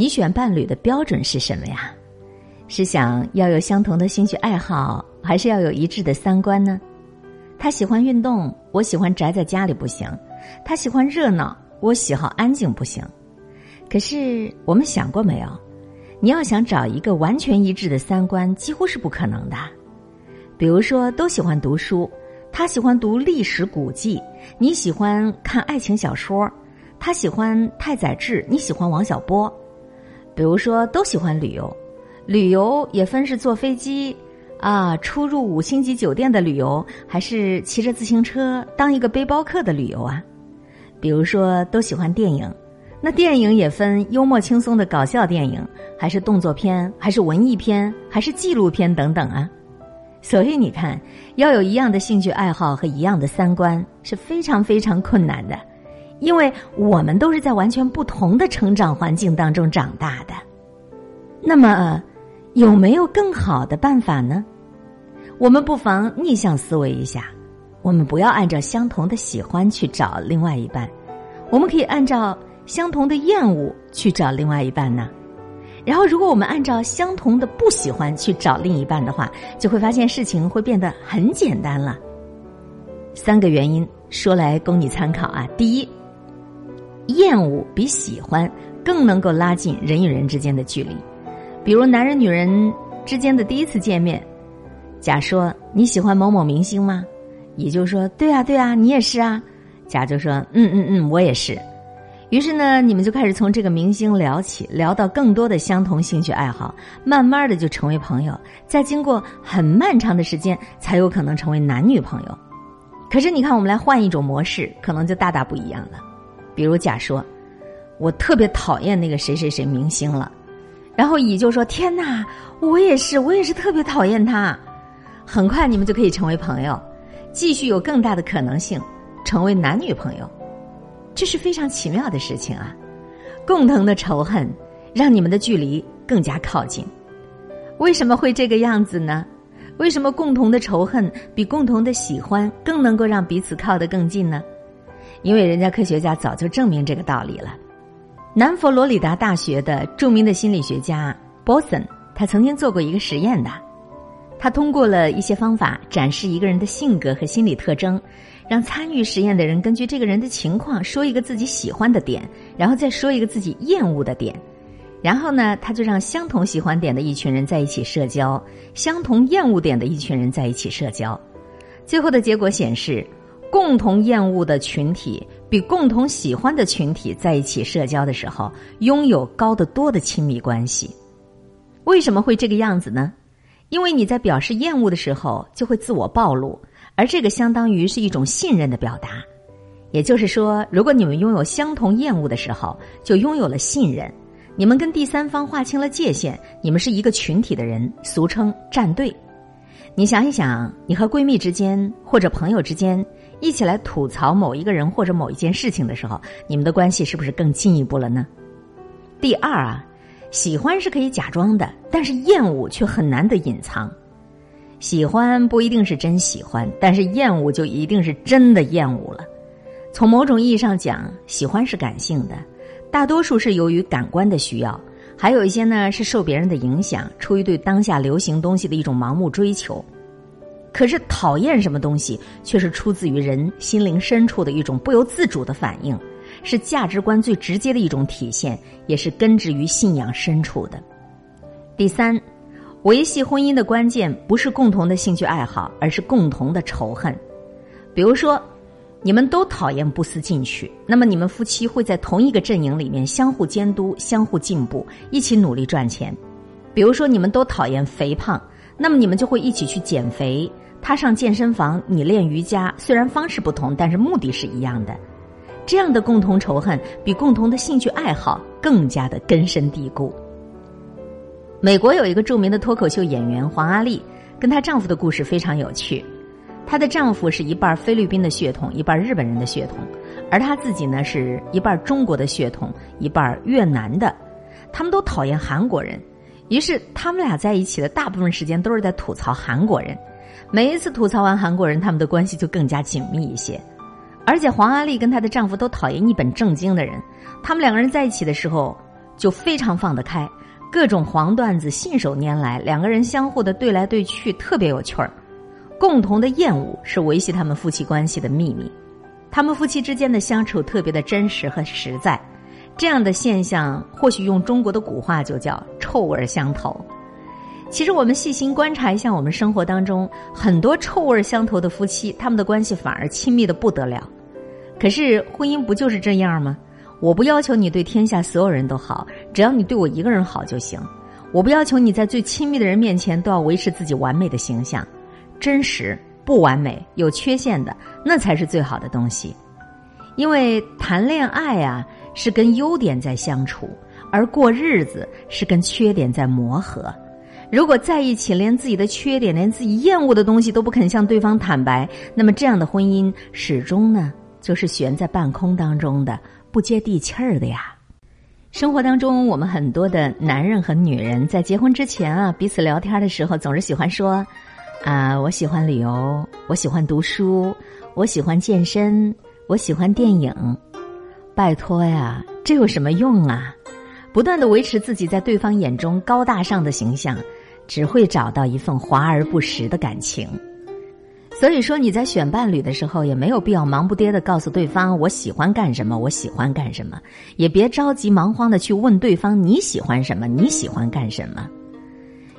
你选伴侣的标准是什么呀？是想要有相同的兴趣爱好，还是要有一致的三观呢？他喜欢运动，我喜欢宅在家里不行；他喜欢热闹，我喜好安静不行。可是我们想过没有？你要想找一个完全一致的三观，几乎是不可能的。比如说，都喜欢读书，他喜欢读历史古迹，你喜欢看爱情小说，他喜欢太宰治，你喜欢王小波。比如说，都喜欢旅游，旅游也分是坐飞机。啊，出入五星级酒店的旅游，还是骑着自行车当一个背包客的旅游啊？比如说，都喜欢电影，那电影也分幽默轻松的搞笑电影，还是动作片，还是文艺片，还是纪录片等等啊？所以你看，要有一样的兴趣爱好和一样的三观是非常非常困难的，因为我们都是在完全不同的成长环境当中长大的。那么。有没有更好的办法呢？我们不妨逆向思维一下，我们不要按照相同的喜欢去找另外一半，我们可以按照相同的厌恶去找另外一半呢。然后，如果我们按照相同的不喜欢去找另一半的话，就会发现事情会变得很简单了。三个原因说来供你参考啊。第一，厌恶比喜欢更能够拉近人与人之间的距离。比如男人女人之间的第一次见面，甲说你喜欢某某明星吗？乙就说对啊对啊，你也是啊。甲就说嗯嗯嗯，我也是。于是呢，你们就开始从这个明星聊起，聊到更多的相同兴趣爱好，慢慢的就成为朋友。再经过很漫长的时间，才有可能成为男女朋友。可是你看，我们来换一种模式，可能就大大不一样了。比如甲说，我特别讨厌那个谁谁谁明星了。然后乙就说：“天哪，我也是，我也是特别讨厌他。”很快你们就可以成为朋友，继续有更大的可能性成为男女朋友，这是非常奇妙的事情啊！共同的仇恨让你们的距离更加靠近。为什么会这个样子呢？为什么共同的仇恨比共同的喜欢更能够让彼此靠得更近呢？因为人家科学家早就证明这个道理了。南佛罗里达大学的著名的心理学家波森，他曾经做过一个实验的。他通过了一些方法展示一个人的性格和心理特征，让参与实验的人根据这个人的情况说一个自己喜欢的点，然后再说一个自己厌恶的点。然后呢，他就让相同喜欢点的一群人在一起社交，相同厌恶点的一群人在一起社交。最后的结果显示，共同厌恶的群体。比共同喜欢的群体在一起社交的时候，拥有高得多的亲密关系。为什么会这个样子呢？因为你在表示厌恶的时候，就会自我暴露，而这个相当于是一种信任的表达。也就是说，如果你们拥有相同厌恶的时候，就拥有了信任。你们跟第三方划清了界限，你们是一个群体的人，俗称战队。你想一想，你和闺蜜之间或者朋友之间。一起来吐槽某一个人或者某一件事情的时候，你们的关系是不是更进一步了呢？第二啊，喜欢是可以假装的，但是厌恶却很难的隐藏。喜欢不一定是真喜欢，但是厌恶就一定是真的厌恶了。从某种意义上讲，喜欢是感性的，大多数是由于感官的需要，还有一些呢是受别人的影响，出于对当下流行东西的一种盲目追求。可是讨厌什么东西，却是出自于人心灵深处的一种不由自主的反应，是价值观最直接的一种体现，也是根植于信仰深处的。第三，维系婚姻的关键不是共同的兴趣爱好，而是共同的仇恨。比如说，你们都讨厌不思进取，那么你们夫妻会在同一个阵营里面相互监督、相互进步，一起努力赚钱。比如说，你们都讨厌肥胖。那么你们就会一起去减肥，他上健身房，你练瑜伽，虽然方式不同，但是目的是一样的。这样的共同仇恨比共同的兴趣爱好更加的根深蒂固。美国有一个著名的脱口秀演员黄阿丽，跟她丈夫的故事非常有趣。她的丈夫是一半菲律宾的血统，一半日本人的血统，而她自己呢是一半中国的血统，一半越南的。他们都讨厌韩国人。于是他们俩在一起的大部分时间都是在吐槽韩国人，每一次吐槽完韩国人，他们的关系就更加紧密一些。而且黄阿丽跟她的丈夫都讨厌一本正经的人，他们两个人在一起的时候，就非常放得开，各种黄段子信手拈来，两个人相互的对来对去，特别有趣儿。共同的厌恶是维系他们夫妻关系的秘密，他们夫妻之间的相处特别的真实和实在。这样的现象，或许用中国的古话就叫“臭味相投”。其实我们细心观察一下，我们生活当中很多臭味相投的夫妻，他们的关系反而亲密的不得了。可是婚姻不就是这样吗？我不要求你对天下所有人都好，只要你对我一个人好就行。我不要求你在最亲密的人面前都要维持自己完美的形象。真实不完美、有缺陷的，那才是最好的东西。因为谈恋爱啊，是跟优点在相处，而过日子是跟缺点在磨合。如果在一起连自己的缺点、连自己厌恶的东西都不肯向对方坦白，那么这样的婚姻始终呢，就是悬在半空当中的，不接地气儿的呀。生活当中，我们很多的男人和女人在结婚之前啊，彼此聊天的时候，总是喜欢说。啊，我喜欢旅游，我喜欢读书，我喜欢健身，我喜欢电影。拜托呀，这有什么用啊？不断的维持自己在对方眼中高大上的形象，只会找到一份华而不实的感情。所以说，你在选伴侣的时候，也没有必要忙不迭的告诉对方我喜欢干什么，我喜欢干什么，也别着急忙慌的去问对方你喜欢什么，你喜欢干什么。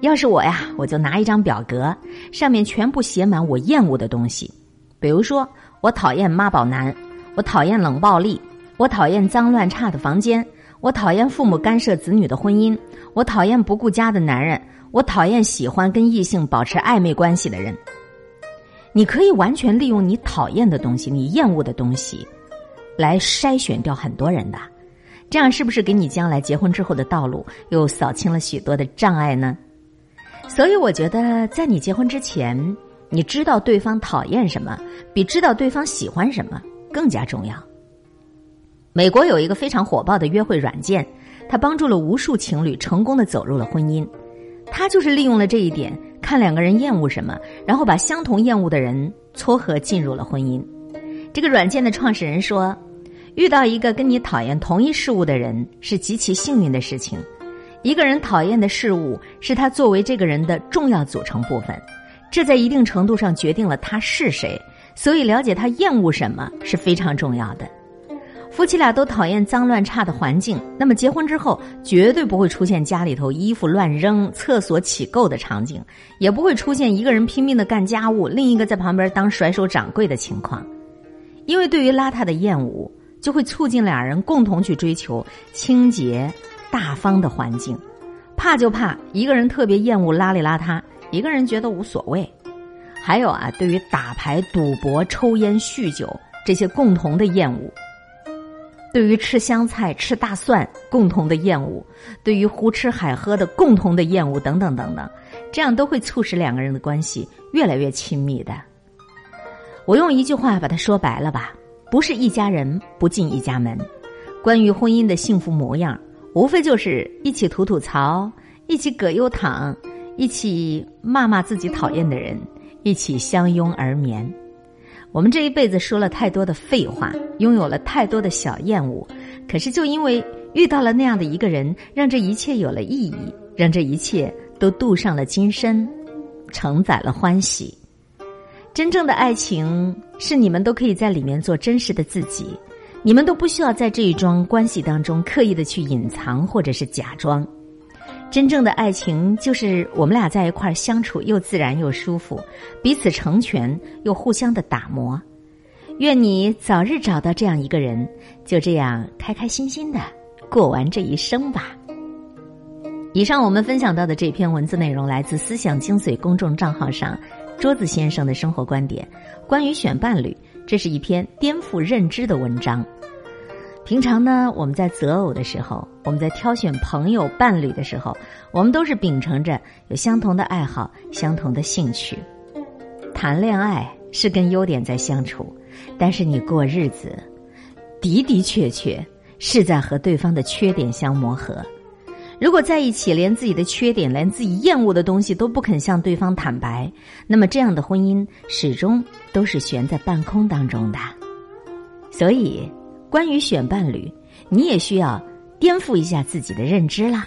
要是我呀，我就拿一张表格，上面全部写满我厌恶的东西。比如说，我讨厌妈宝男，我讨厌冷暴力，我讨厌脏乱差的房间，我讨厌父母干涉子女的婚姻，我讨厌不顾家的男人，我讨厌喜欢跟异性保持暧昧关系的人。你可以完全利用你讨厌的东西、你厌恶的东西，来筛选掉很多人的，这样是不是给你将来结婚之后的道路又扫清了许多的障碍呢？所以，我觉得在你结婚之前，你知道对方讨厌什么，比知道对方喜欢什么更加重要。美国有一个非常火爆的约会软件，它帮助了无数情侣成功的走入了婚姻。它就是利用了这一点，看两个人厌恶什么，然后把相同厌恶的人撮合进入了婚姻。这个软件的创始人说：“遇到一个跟你讨厌同一事物的人，是极其幸运的事情。”一个人讨厌的事物是他作为这个人的重要组成部分，这在一定程度上决定了他是谁。所以，了解他厌恶什么是非常重要的。夫妻俩都讨厌脏乱差的环境，那么结婚之后绝对不会出现家里头衣服乱扔、厕所起垢的场景，也不会出现一个人拼命的干家务，另一个在旁边当甩手掌柜的情况。因为对于邋遢的厌恶，就会促进俩人共同去追求清洁。大方的环境，怕就怕一个人特别厌恶邋里邋遢，一个人觉得无所谓。还有啊，对于打牌、赌博、抽烟、酗酒这些共同的厌恶；对于吃香菜、吃大蒜共同的厌恶；对于胡吃海喝的共同的厌恶等等等等，这样都会促使两个人的关系越来越亲密的。我用一句话把它说白了吧：不是一家人不进一家门。关于婚姻的幸福模样。无非就是一起吐吐槽，一起葛优躺，一起骂骂自己讨厌的人，一起相拥而眠。我们这一辈子说了太多的废话，拥有了太多的小厌恶，可是就因为遇到了那样的一个人，让这一切有了意义，让这一切都镀上了金身，承载了欢喜。真正的爱情是你们都可以在里面做真实的自己。你们都不需要在这一桩关系当中刻意的去隐藏或者是假装，真正的爱情就是我们俩在一块儿相处又自然又舒服，彼此成全又互相的打磨。愿你早日找到这样一个人，就这样开开心心的过完这一生吧。以上我们分享到的这篇文字内容来自思想精髓公众账号上桌子先生的生活观点，关于选伴侣。这是一篇颠覆认知的文章。平常呢，我们在择偶的时候，我们在挑选朋友伴侣的时候，我们都是秉承着有相同的爱好、相同的兴趣。谈恋爱是跟优点在相处，但是你过日子的的确确是在和对方的缺点相磨合。如果在一起连自己的缺点、连自己厌恶的东西都不肯向对方坦白，那么这样的婚姻始终都是悬在半空当中的。所以，关于选伴侣，你也需要颠覆一下自己的认知啦。